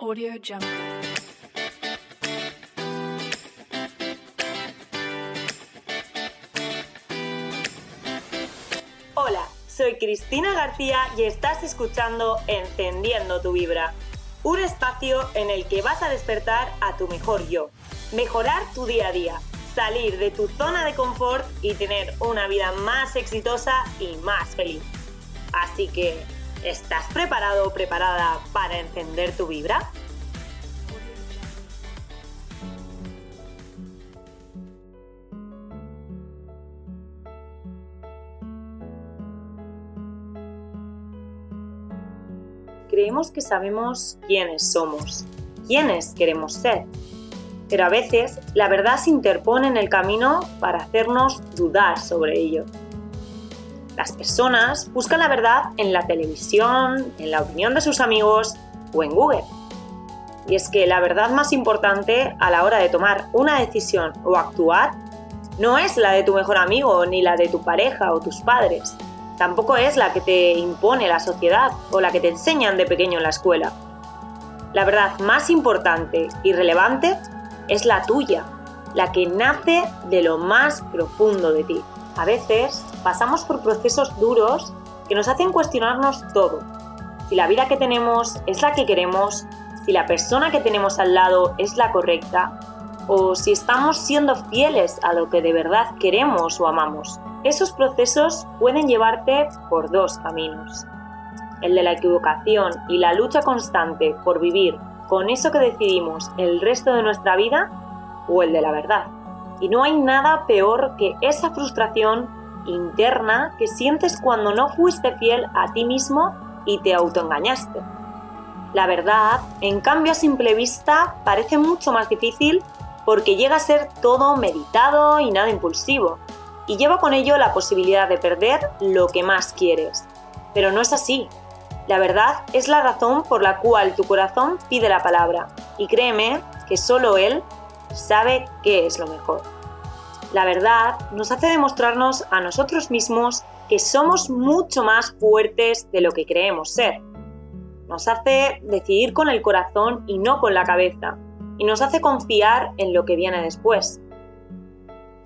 Audio Jungle. Hola, soy Cristina García y estás escuchando Encendiendo tu Vibra, un espacio en el que vas a despertar a tu mejor yo, mejorar tu día a día, salir de tu zona de confort y tener una vida más exitosa y más feliz. Así que, ¿estás preparado o preparada para encender tu vibra? Creemos que sabemos quiénes somos, quiénes queremos ser, pero a veces la verdad se interpone en el camino para hacernos dudar sobre ello. Las personas buscan la verdad en la televisión, en la opinión de sus amigos o en Google. Y es que la verdad más importante a la hora de tomar una decisión o actuar no es la de tu mejor amigo ni la de tu pareja o tus padres. Tampoco es la que te impone la sociedad o la que te enseñan de pequeño en la escuela. La verdad más importante y relevante es la tuya, la que nace de lo más profundo de ti. A veces pasamos por procesos duros que nos hacen cuestionarnos todo. Si la vida que tenemos es la que queremos, si la persona que tenemos al lado es la correcta, o si estamos siendo fieles a lo que de verdad queremos o amamos. Esos procesos pueden llevarte por dos caminos. El de la equivocación y la lucha constante por vivir con eso que decidimos el resto de nuestra vida o el de la verdad. Y no hay nada peor que esa frustración interna que sientes cuando no fuiste fiel a ti mismo y te autoengañaste. La verdad, en cambio a simple vista, parece mucho más difícil porque llega a ser todo meditado y nada impulsivo, y lleva con ello la posibilidad de perder lo que más quieres. Pero no es así. La verdad es la razón por la cual tu corazón pide la palabra, y créeme que solo Él sabe qué es lo mejor. La verdad nos hace demostrarnos a nosotros mismos que somos mucho más fuertes de lo que creemos ser. Nos hace decidir con el corazón y no con la cabeza, y nos hace confiar en lo que viene después.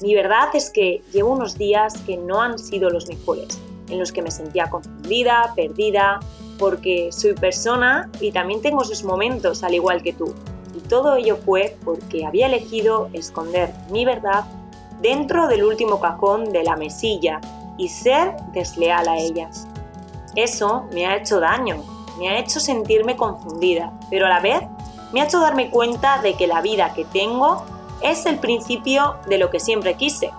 Mi verdad es que llevo unos días que no han sido los mejores, en los que me sentía confundida, perdida, porque soy persona y también tengo esos momentos al igual que tú. Y todo ello fue porque había elegido esconder mi verdad dentro del último cajón de la mesilla y ser desleal a ellas. Eso me ha hecho daño, me ha hecho sentirme confundida, pero a la vez me ha hecho darme cuenta de que la vida que tengo es el principio de lo que siempre quise.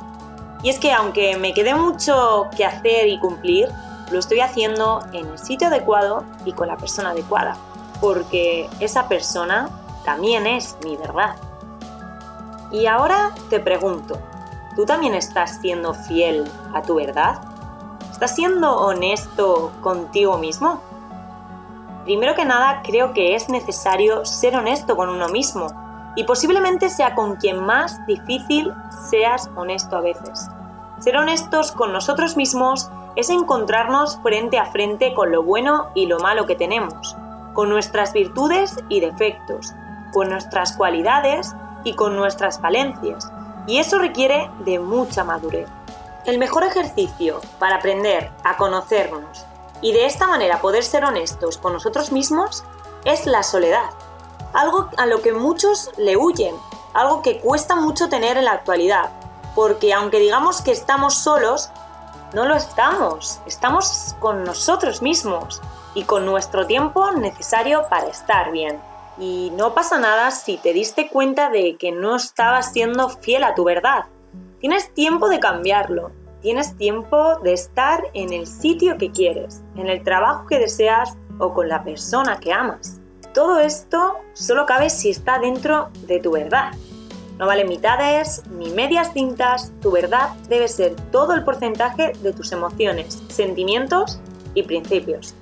Y es que aunque me quede mucho que hacer y cumplir, lo estoy haciendo en el sitio adecuado y con la persona adecuada, porque esa persona también es mi verdad. Y ahora te pregunto, ¿tú también estás siendo fiel a tu verdad? ¿Estás siendo honesto contigo mismo? Primero que nada, creo que es necesario ser honesto con uno mismo y posiblemente sea con quien más difícil seas honesto a veces. Ser honestos con nosotros mismos es encontrarnos frente a frente con lo bueno y lo malo que tenemos, con nuestras virtudes y defectos, con nuestras cualidades y con nuestras falencias, y eso requiere de mucha madurez. El mejor ejercicio para aprender a conocernos y de esta manera poder ser honestos con nosotros mismos es la soledad, algo a lo que muchos le huyen, algo que cuesta mucho tener en la actualidad, porque aunque digamos que estamos solos, no lo estamos, estamos con nosotros mismos y con nuestro tiempo necesario para estar bien. Y no pasa nada si te diste cuenta de que no estabas siendo fiel a tu verdad. Tienes tiempo de cambiarlo, tienes tiempo de estar en el sitio que quieres, en el trabajo que deseas o con la persona que amas. Todo esto solo cabe si está dentro de tu verdad. No vale mitades ni medias tintas, tu verdad debe ser todo el porcentaje de tus emociones, sentimientos y principios.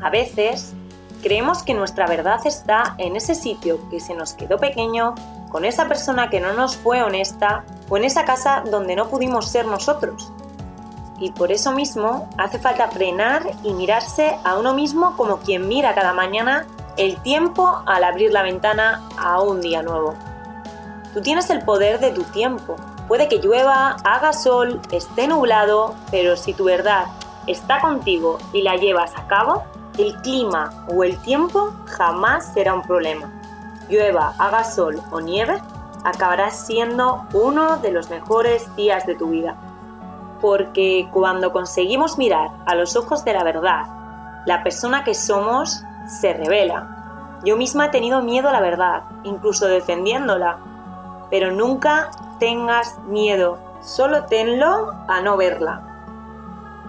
A veces creemos que nuestra verdad está en ese sitio que se nos quedó pequeño, con esa persona que no nos fue honesta o en esa casa donde no pudimos ser nosotros. Y por eso mismo hace falta frenar y mirarse a uno mismo como quien mira cada mañana el tiempo al abrir la ventana a un día nuevo. Tú tienes el poder de tu tiempo. Puede que llueva, haga sol, esté nublado, pero si tu verdad está contigo y la llevas a cabo, el clima o el tiempo jamás será un problema. Llueva, haga sol o nieve, acabarás siendo uno de los mejores días de tu vida. Porque cuando conseguimos mirar a los ojos de la verdad, la persona que somos se revela. Yo misma he tenido miedo a la verdad, incluso defendiéndola. Pero nunca tengas miedo, solo tenlo a no verla.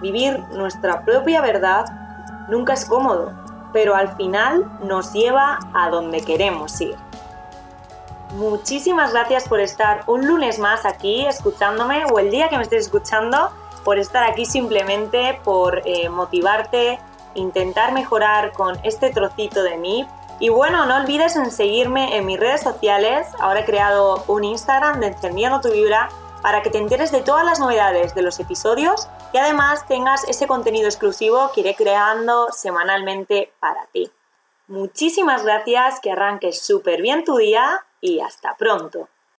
Vivir nuestra propia verdad nunca es cómodo, pero al final nos lleva a donde queremos ir. Muchísimas gracias por estar un lunes más aquí escuchándome o el día que me estés escuchando, por estar aquí simplemente, por eh, motivarte, intentar mejorar con este trocito de mí. Y bueno, no olvides en seguirme en mis redes sociales. Ahora he creado un Instagram de Encendiendo tu Vibra para que te enteres de todas las novedades de los episodios y además tengas ese contenido exclusivo que iré creando semanalmente para ti. Muchísimas gracias, que arranques súper bien tu día y hasta pronto.